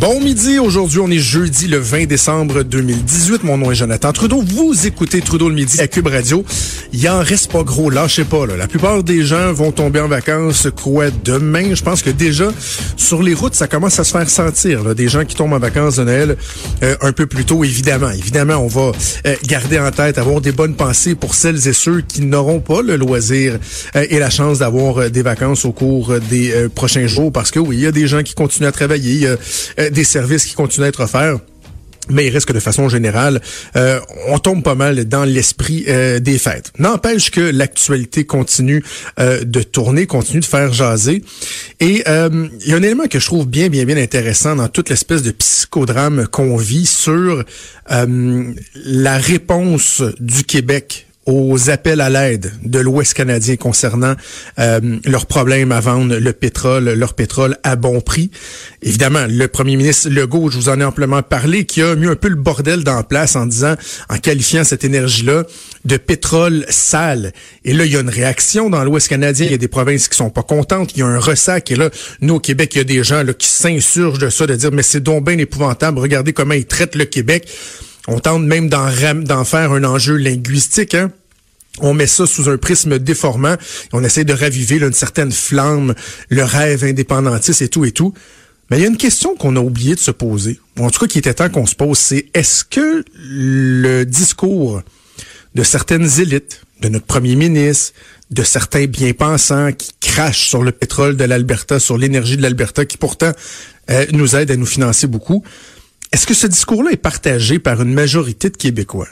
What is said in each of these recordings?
Bon midi, aujourd'hui on est jeudi le 20 décembre 2018. Mon nom est Jonathan Trudeau. Vous écoutez Trudeau le midi à Cube Radio. Il en reste pas gros, lâchez pas. Là. La plupart des gens vont tomber en vacances quoi demain? Je pense que déjà sur les routes ça commence à se faire sentir. Là. Des gens qui tombent en vacances de Noël euh, un peu plus tôt, évidemment. Évidemment, on va euh, garder en tête, avoir des bonnes pensées pour celles et ceux qui n'auront pas le loisir euh, et la chance d'avoir des vacances au cours des prochains jours. Parce que oui, il y a des gens qui continuent à travailler. Des services qui continuent à être offerts. Mais il reste que de façon générale, euh, on tombe pas mal dans l'esprit euh, des fêtes. N'empêche que l'actualité continue euh, de tourner, continue de faire jaser. Et il y a un élément que je trouve bien, bien, bien intéressant dans toute l'espèce de psychodrame qu'on vit sur la réponse du Québec aux appels à l'aide de l'Ouest canadien concernant euh, leurs problèmes à vendre le pétrole, leur pétrole à bon prix. Évidemment, le premier ministre Legault, je vous en ai amplement parlé, qui a mis un peu le bordel dans place en disant, en qualifiant cette énergie-là de pétrole sale. Et là, il y a une réaction dans l'Ouest canadien. Il y a des provinces qui sont pas contentes. Il y a un ressac. Et là, nous, au Québec, il y a des gens là, qui s'insurgent de ça, de dire, mais c'est donc bien épouvantable. Regardez comment ils traitent le Québec. On tente même d'en faire un enjeu linguistique. Hein? On met ça sous un prisme déformant. On essaie de raviver une certaine flamme, le rêve indépendantiste et tout et tout. Mais il y a une question qu'on a oublié de se poser, ou en tout cas qui était temps qu'on se pose, c'est est-ce que le discours de certaines élites, de notre premier ministre, de certains bien-pensants qui crachent sur le pétrole de l'Alberta, sur l'énergie de l'Alberta, qui pourtant euh, nous aide à nous financer beaucoup, est-ce que ce discours-là est partagé par une majorité de Québécois?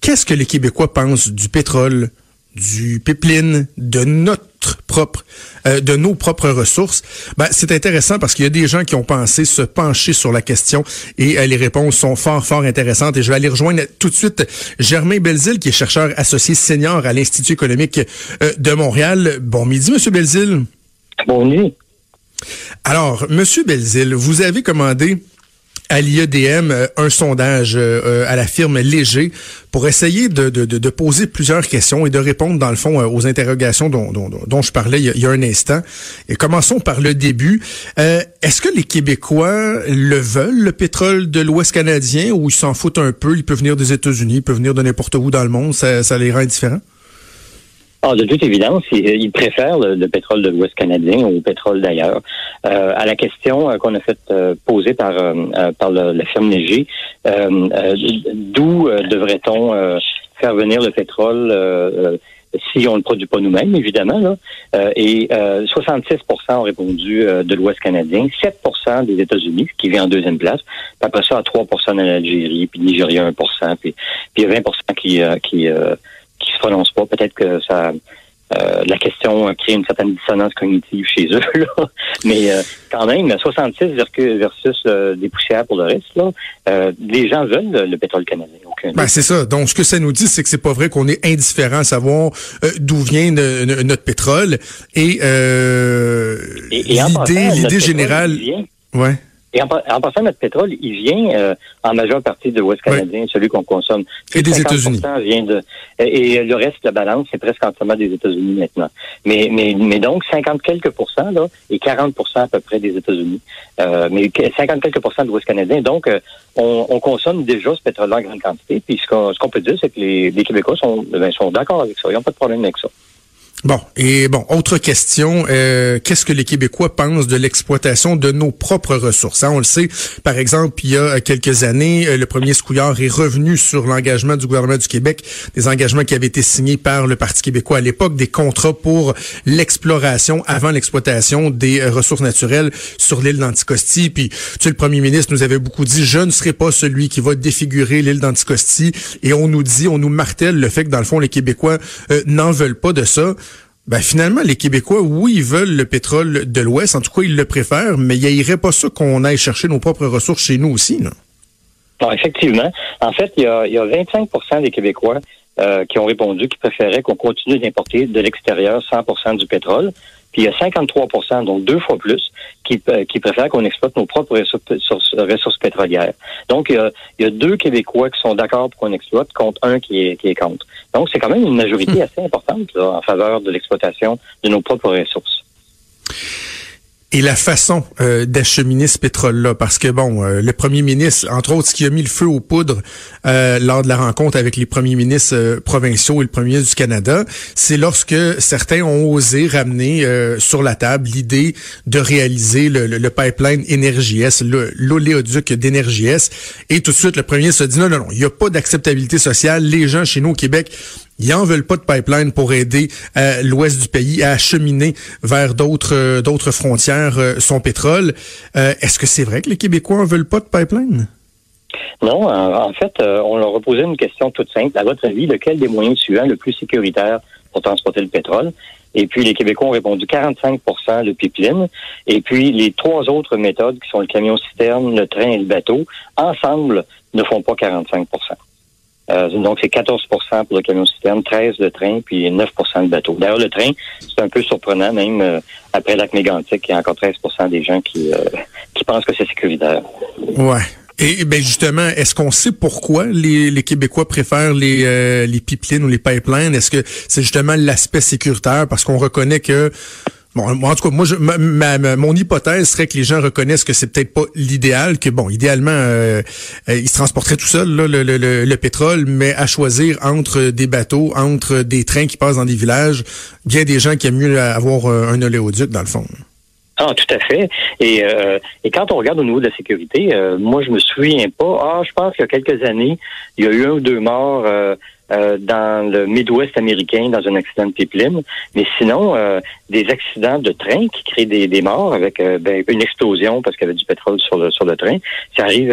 Qu'est-ce que les Québécois pensent du pétrole, du pipeline, de notre propre, euh, de nos propres ressources? Ben, c'est intéressant parce qu'il y a des gens qui ont pensé se pencher sur la question et euh, les réponses sont fort, fort intéressantes. Et je vais aller rejoindre tout de suite Germain Belzile, qui est chercheur associé senior à l'Institut économique euh, de Montréal. Bon midi, Monsieur Belzile. Bon midi. Alors, Monsieur Belzile, vous avez commandé à l'IEDM euh, un sondage euh, euh, à la firme Léger pour essayer de, de, de, poser plusieurs questions et de répondre, dans le fond, aux interrogations dont, dont, dont je parlais il y, a, un instant. Et commençons par le début. Est-ce que les Québécois le veulent, le pétrole de l'Ouest canadien, ou ils s'en foutent un peu? Il peut venir des États-Unis, il peut venir de n'importe où dans le monde. Ça, ça les rend indifférents? Ah, de toute évidence, ils, préfèrent le, pétrole de l'Ouest canadien au pétrole d'ailleurs. Euh, à la question euh, qu'on a fait euh, poser par par la firme Léger, d'où devrait-on faire venir le pétrole si on ne le produit pas nous-mêmes, évidemment. Là. et 66% ont répondu de l'Ouest canadien, 7% des États-Unis, qui vient en deuxième place, puis après ça, à 3% en Algérie, puis Nigeria 1 puis, puis 20% qui, qui qui se prononcent pas. Peut-être que ça euh, la question crée une certaine dissonance cognitive chez eux. Là. Mais euh, quand même, 66 versus euh, des poussières pour le reste, là, les gens veulent le, pétrole canadien. Ben, c'est ça. Donc, ce que ça nous dit, c'est que c'est pas vrai qu'on est indifférent à savoir d'où vient notre pétrole. Et, l'idée, l'idée générale... Ouais. Et en, passant, notre pétrole, il vient euh, en majeure partie de l'Ouest canadien, celui qu'on consomme. Et des États-Unis. vient de et, le reste, la balance, c'est presque entièrement des États-Unis maintenant. Mais, mais, mais donc 50 quelques pourcents là, et 40% à peu près des États-Unis. Euh, mais 50 quelques pourcents de l'Ouest canadien. Donc, euh, on, on, consomme déjà ce pétrole en grande quantité. Puis ce qu'on peut dire, c'est que les, les Québécois sont, ben, sont d'accord avec ça. Ils n'ont pas de problème avec ça. Bon, et bon, autre question, euh, qu'est-ce que les Québécois pensent de l'exploitation de nos propres ressources? Hein? On le sait, par exemple, il y a quelques années, euh, le premier Scouillard est revenu sur l'engagement du gouvernement du Québec, des engagements qui avaient été signés par le Parti québécois à l'époque, des contrats pour l'exploration avant l'exploitation des euh, ressources naturelles sur l'île d'Anticosti. Puis, tu sais, le premier ministre nous avait beaucoup dit, je ne serai pas celui qui va défigurer l'île d'Anticosti. Et on nous dit, on nous martèle le fait que, dans le fond, les Québécois n'en veulent pas de ça. Ben finalement, les Québécois, oui, ils veulent le pétrole de l'Ouest, en tout cas, ils le préfèrent, mais il irait pas ça qu'on aille chercher nos propres ressources chez nous aussi, non? Non, effectivement. En fait, il y a, il y a 25 des Québécois euh, qui ont répondu qu'ils préféraient qu'on continue d'importer de l'extérieur 100% du pétrole. Puis il y a 53% donc deux fois plus, qui, qui préfèrent qu'on exploite nos propres ressources, ressources pétrolières. Donc, il y, a, deux Québécois qui sont d'accord pour qu'on exploite contre un qui est, qui est contre. Donc, c'est quand même une majorité hmm. assez importante en faveur de l'exploitation de nos propres ressources et la façon euh, d'acheminer ce pétrole-là. Parce que, bon, euh, le premier ministre, entre autres, ce qui a mis le feu aux poudres euh, lors de la rencontre avec les premiers ministres provinciaux et le premier ministre du Canada, c'est lorsque certains ont osé ramener sur la table l'idée de réaliser le, le, le pipeline Énergie-S, l'oléoduc d'Énergie-S. Et tout de suite, le premier ministre a dit non, non, non, il n'y a pas d'acceptabilité sociale. Les gens chez nous au Québec ils en veulent pas de pipeline pour aider euh, l'ouest du pays à acheminer vers d'autres euh, d'autres frontières euh, son pétrole. Est-ce que c'est vrai que les Québécois en veulent pas de pipeline? Non, en fait, on leur a posé une question toute simple. À votre avis, lequel des moyens suivants le plus sécuritaire pour transporter le pétrole? Et puis, les Québécois ont répondu 45% le pipeline. Et puis, les trois autres méthodes, qui sont le camion-citerne, le train et le bateau, ensemble, ne font pas 45 euh, donc, c'est 14% pour le camion-citerne, 13 le train, puis 9% le bateau. D'ailleurs, le train, c'est un peu surprenant, même euh, après lac il y a encore 13% des gens qui, euh, qui pensent que c'est sécuritaire. Ouais. Et ben justement, est-ce qu'on sait pourquoi les, les Québécois préfèrent les, les pipelines ou les pipelines? Est-ce que c'est justement l'aspect sécuritaire? Parce qu'on reconnaît que Bon, en tout cas, moi, je, ma, mon hypothèse serait que les gens reconnaissent que c'est peut-être pas l'idéal, que bon, idéalement, euh, euh, ils se transporteraient tout seuls le, le, le, pétrole, mais à choisir entre des bateaux, entre des trains qui passent dans des villages, bien des gens qui aiment mieux avoir euh, un oléoduc dans le fond. Ah, tout à fait. Et, et quand on regarde au niveau de la sécurité, moi, je me souviens pas. Ah, je pense qu'il y a quelques années, il y a eu un ou deux morts euh, dans le Midwest américain dans un accident de pipeline. Mais sinon, euh, des accidents de train qui créent des, des morts avec euh, ben, une explosion parce qu'il y avait du pétrole sur le sur le train, ça arrive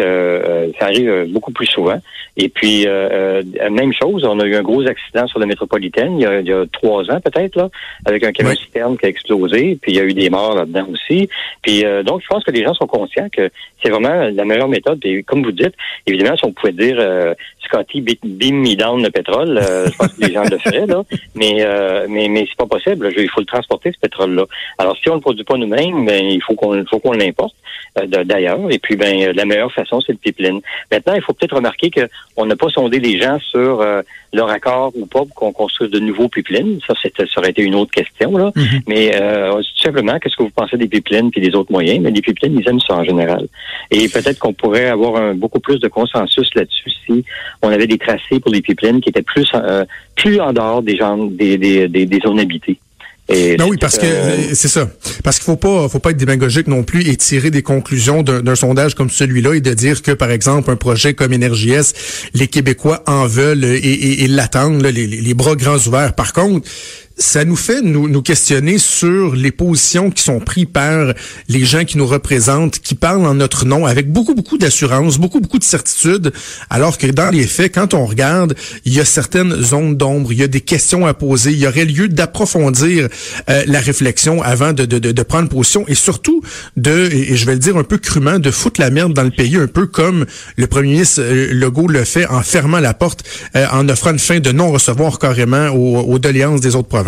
ça arrive beaucoup plus souvent. Et puis même chose, on a eu un gros accident sur la métropolitaine il y a, il y a trois ans peut-être là, avec un camion citerne qui a explosé. Puis il y a eu des morts là-dedans aussi. Puis donc je pense que les gens sont conscients que c'est vraiment la meilleure méthode. Et comme vous dites, évidemment, si on pouvait dire Scotty, beam me down le pétrole, euh, je pense que les gens le feraient, là. Mais, euh, mais, mais c'est pas possible. il faut le transporter, ce pétrole-là. Alors, si on ne le produit pas nous-mêmes, ben, il faut qu'on faut qu'on l'importe euh, d'ailleurs. Et puis, ben, la meilleure façon, c'est le pipeline. Maintenant, il faut peut-être remarquer qu'on n'a pas sondé les gens sur leur accord ou pas pour qu'on construise de nouveaux pipelines. Ça, ça aurait été une autre question, là. Mm-hmm. Mais tout simplement, qu'est-ce que vous pensez des pipelines puis des autres moyens? Mais les pipelines, ils aiment ça en général. Et peut-être qu'on pourrait avoir un, beaucoup plus de consensus là-dessus si on avait des tracés pour les pipelines qui étaient plus euh, plus en dehors des gens des, des, des, zones habitées. non oui, parce que euh, c'est ça. Parce qu'il faut pas, faut pas être démagogique non plus et tirer des conclusions d'un sondage comme celui-là et de dire que, par exemple, un projet comme Énergie-S, les Québécois en veulent et, et, l'attendent, les, les, bras grands ouverts. Par contre, ça nous fait nous, nous questionner sur les positions qui sont prises par les gens qui nous représentent, qui parlent en notre nom avec beaucoup, beaucoup d'assurance, beaucoup, beaucoup de certitude, alors que dans les faits, quand on regarde, il y a certaines zones d'ombre, il y a des questions à poser, il y aurait lieu d'approfondir euh, la réflexion avant de, de, de, prendre position et surtout de, et je vais le dire un peu crûment, de foutre la merde dans le pays, un peu comme le premier ministre euh, Legault le fait en fermant la porte, euh, en offrant une fin de non-recevoir carrément aux, aux doléances des autres provinces.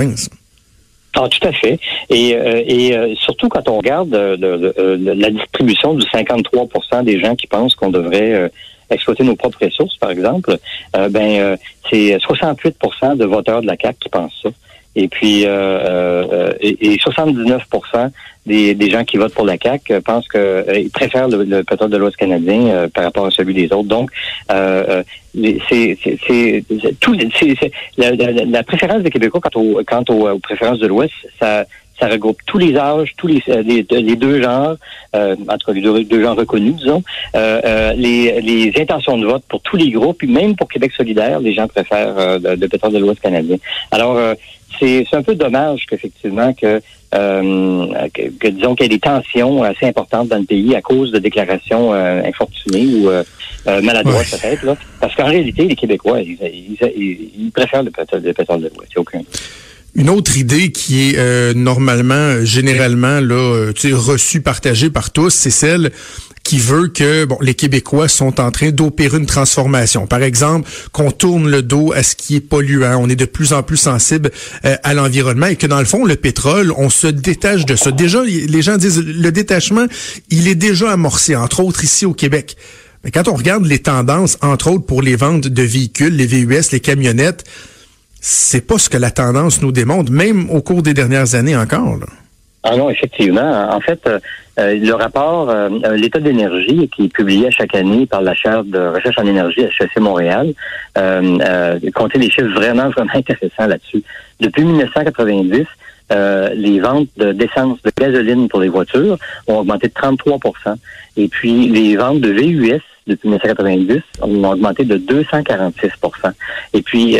Ah, tout à fait. Et, euh, euh, surtout quand on regarde euh, la distribution du 53% des gens qui pensent qu'on devrait exploiter nos propres ressources, par exemple, ben c'est 68% de voteurs de la CAC qui pensent ça. Et puis, et, 79 des, des gens qui votent pour la CAC pensent qu'ils préfèrent le, pétrole de l'Ouest canadien par rapport à celui des autres. Donc, c'est tout la, la, la, préférence des Québécois quant, au, quant aux, préférences de l'Ouest, ça ça regroupe tous les âges, tous les, euh, les, les deux genres, euh, en tout cas les deux, deux genres reconnus, disons, euh, euh, les, les intentions de vote pour tous les groupes, puis même pour Québec solidaire, les gens préfèrent euh, le, pétrole de l'Ouest canadien. Alors, c'est un peu dommage qu'effectivement que, euh, que, disons qu'il y ait des tensions assez importantes dans le pays à cause de déclarations euh, infortunées ou euh, maladroites peut-être. Là. Parce qu'en réalité, les Québécois, ils, ils, préfèrent le pétrole, le pétrole de l'Ouest. aucun. Une autre idée qui est normalement, généralement, là, reçue, partagée par tous, c'est celle qui veut que bon, les Québécois sont en train d'opérer une transformation. Par exemple, qu'on tourne le dos à ce qui est polluant. On est de plus en plus sensible euh, à l'environnement et que dans le fond, le pétrole, on se détache de ça. Déjà, les gens disent le détachement, il est déjà amorcé, entre autres ici au Québec. Mais quand on regarde les tendances, entre autres pour les ventes de véhicules, les VUS, les camionnettes, c'est pas ce que la tendance nous démontre, même au cours des dernières années encore. Ah non, effectivement. En fait, euh, euh, le rapport euh, L'état d'énergie qui est publié chaque année par la chaire de recherche en énergie HEC Montréal comptait des chiffres vraiment, vraiment intéressants là-dessus. Depuis 1990, les ventes d'essence de, gasoline pour les voitures ont augmenté de 33% Et puis, les ventes de VUS depuis 1990 ont augmenté de 246% Et puis,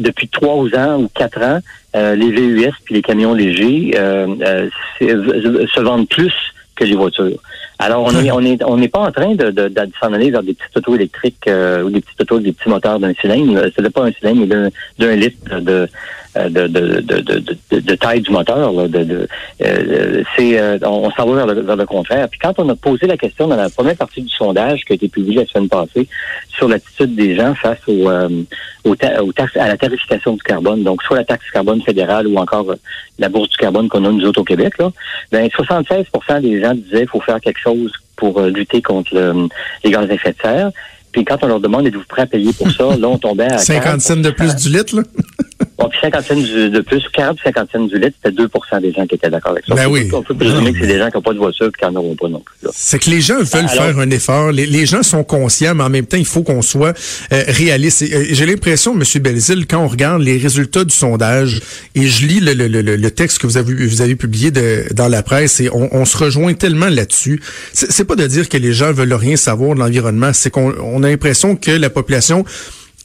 depuis trois ans ou quatre ans, euh, les VUS puis les camions légers euh, euh, se vendent plus que les voitures. Alors on est on est on n'est pas en train de, de, s'en aller vers des petites autos électriques ou des petites autos des petits moteurs d'un cylindre. Ce n'est pas un cylindre mais d'un litre de euh, de, de, de, de, taille du moteur. Là, de, euh, c'est, euh, on, s'en va vers le, contraire. Puis quand on a posé la question dans la première partie du sondage qui a été publié la semaine passée sur l'attitude des gens face au, au, taxes, à la tarification du carbone, donc soit la taxe carbone fédérale ou encore la bourse du carbone qu'on a nous autres au Québec, là, ben 76% des gens disaient qu'il faut faire quelque chose pour lutter contre les gaz à effet de serre. Puis quand on leur demande êtes-vous prêt à payer pour ça, là on tombait à 50 cents de plus du litre là. Bon, puis 50 cents de plus, 40 50 cents du litre, c'était 2 des gens qui étaient d'accord avec ça. Ben oui. On peut présumer que c'est des gens qui n'ont pas de voiture et qui n'en auront pas non plus. C'est que les gens veulent faire un effort. Les, gens sont conscients, mais en même temps, il faut qu'on soit euh, réaliste. Euh, j'ai l'impression, M. Belzil, quand on regarde les résultats du sondage, et je lis le, le, le, le texte que vous avez, vous avez publié de, dans la presse, et on, on se rejoint tellement là-dessus. C'est pas de dire que les gens veulent rien savoir de l'environnement, c'est qu'on a l'impression que la population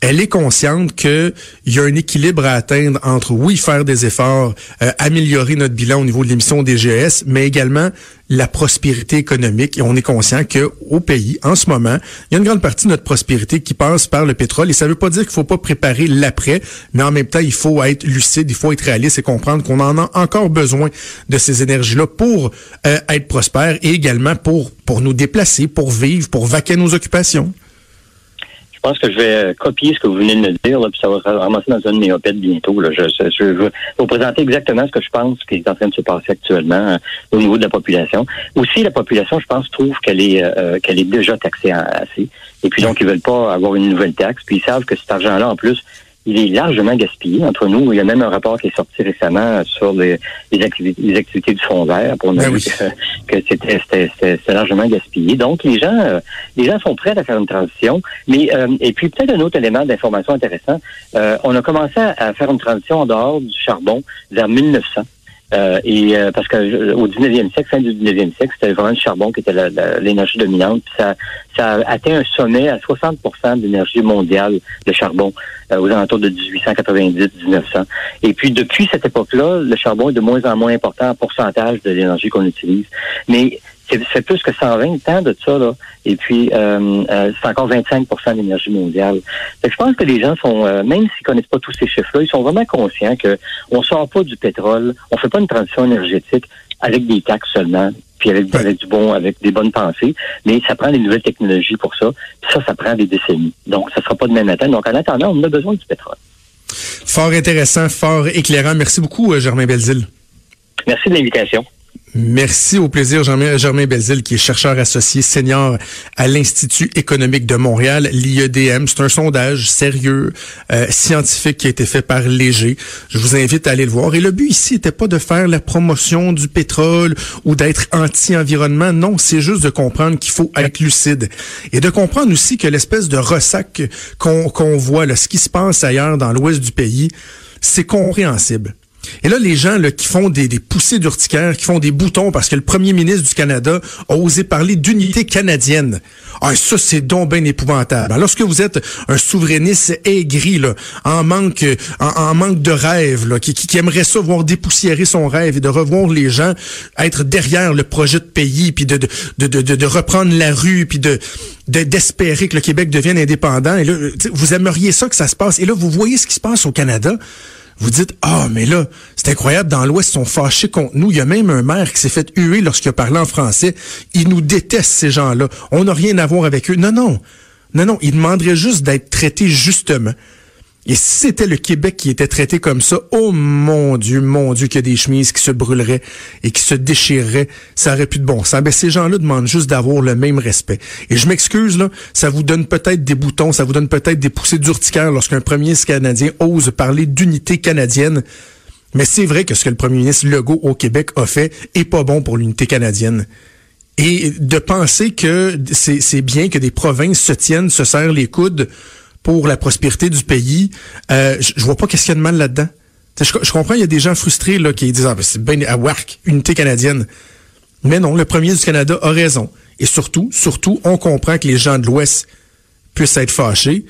elle est consciente qu'il y a un équilibre à atteindre entre, oui, faire des efforts, euh, améliorer notre bilan au niveau de l'émission des GS, mais également la prospérité économique. Et on est conscient que au pays, en ce moment, il y a une grande partie de notre prospérité qui passe par le pétrole. Et ça ne veut pas dire qu'il faut pas préparer l'après, mais en même temps, il faut être lucide, il faut être réaliste et comprendre qu'on en a encore besoin de ces énergies-là pour euh, être prospère et également pour, pour nous déplacer, pour vivre, pour vaquer nos occupations. Je pense que je vais euh, copier ce que vous venez de me dire, là, puis ça va ramasser dans un de bientôt. Là. Je, je, vais vous présenter exactement ce que je pense qui est en train de se passer actuellement euh, au niveau de la population. Aussi, la population, je pense, trouve qu'elle est euh, qu'elle est déjà taxée assez. Et puis donc, ils veulent pas avoir une nouvelle taxe. Puis ils savent que cet argent-là, en plus, il est largement gaspillé entre nous. Il y a même un rapport qui est sorti récemment sur les, les, activités, du fonds vert pour nous ben que, c'était largement gaspillé. Donc les gens euh, les gens sont prêts à faire une transition. Mais euh, et puis peut-être un autre élément d'information intéressant. Euh, on a commencé à faire une transition en dehors du charbon vers 1900. Euh, et euh, parce que euh, au 19e siècle, fin du 19e siècle, c'était vraiment le charbon qui était l'énergie dominante. Ça, ça a atteint un sommet à 60 de l'énergie mondiale, le charbon, aux alentours de 1890-1900. Et puis depuis cette époque-là, le charbon est de moins en moins important en pourcentage de l'énergie qu'on utilise. Mais c'est plus que 120 ans de ça, là. Et puis, euh, euh, c'est encore 25 de l'énergie mondiale. je pense que les gens sont, euh, même s'ils connaissent pas tous ces chiffres-là, ils sont vraiment conscients que on sort pas du pétrole, on fait pas une transition énergétique avec des taxes seulement, puis avec, du bon, avec des bonnes pensées, mais ça prend des nouvelles technologies pour ça. Puis ça, ça prend des décennies. Donc, ça sera pas demain matin. Donc, en attendant, on a besoin du pétrole. Fort intéressant, fort éclairant. Merci beaucoup, Germain Belzile. Merci de l'invitation. Merci au plaisir, Germain, Germain qui est chercheur associé senior à l'Institut économique de Montréal, l'IEDM. C'est un sondage sérieux, euh, scientifique qui a été fait par Léger. Je vous invite à aller le voir. Et le but ici n'était pas de faire la promotion du pétrole ou d'être anti-environnement. Non, c'est juste de comprendre qu'il faut être lucide. Et de comprendre aussi que l'espèce de ressac qu'on voit, là, ce qui se passe ailleurs dans l'ouest du pays, c'est compréhensible. Et là, les gens là, qui font des, poussées d'urticaire, qui font des boutons parce que le premier ministre du Canada a osé parler d'unité canadienne. Ah, ça, c'est donc épouvantable. Alors, lorsque vous êtes un souverainiste aigri, là, en manque, en, manque de rêve, là, qui, qui, aimerait ça voir dépoussiérer son rêve et de revoir les gens être derrière le projet de pays, puis de reprendre la rue, puis de d'espérer que le Québec devienne indépendant. Et là, vous aimeriez ça que ça se passe. Et là, vous voyez ce qui se passe au Canada. Vous dites, ah, mais là, c'est incroyable, dans l'Ouest, ils sont fâchés contre nous. Il y a même un maire qui s'est fait huer lorsqu'il a parlé en français. Ils nous détestent, ces gens-là. On n'a rien à voir avec eux. Non, non. Non, non. Ils demanderaient juste d'être traités justement. Et si c'était le Québec qui était traité comme ça, oh mon Dieu, mon Dieu, qu'il y a des chemises qui se brûleraient et qui se déchireraient, ça aurait plus de bon sens. Ben, ces gens-là demandent juste d'avoir le même respect. Et je m'excuse, là, ça vous donne peut-être des boutons, ça vous donne peut-être des poussées d'urticaire lorsqu'un premier ministre canadien ose parler d'unité canadienne. Mais c'est vrai que ce que le premier ministre Legault au Québec a fait est pas bon pour l'unité canadienne. Et de penser que c'est bien que des provinces se tiennent, se serrent les coudes pour la prospérité du pays, euh, je, vois pas qu'est-ce qu'il y a de mal là-dedans. Je, comprends, il y a des gens frustrés là, qui disent ah, ben, c'est bien à work, unité canadienne. Mais non, le premier du Canada a raison. Et surtout, surtout, on comprend que les gens de l'Ouest puissent être fâchés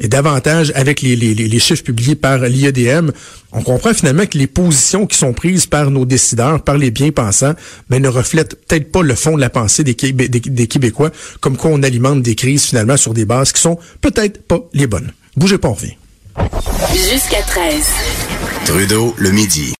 et davantage avec les, les, les chiffres publiés par l'IEDM, on comprend finalement que les positions qui sont prises par nos décideurs, par les bien-pensants, mais ne reflètent peut-être pas le fond de la pensée des, des, Québécois, comme quoi on alimente des crises finalement sur des bases qui sont peut-être pas les bonnes. Bougez pas, on revient. Jusqu'à 13. Trudeau, le midi.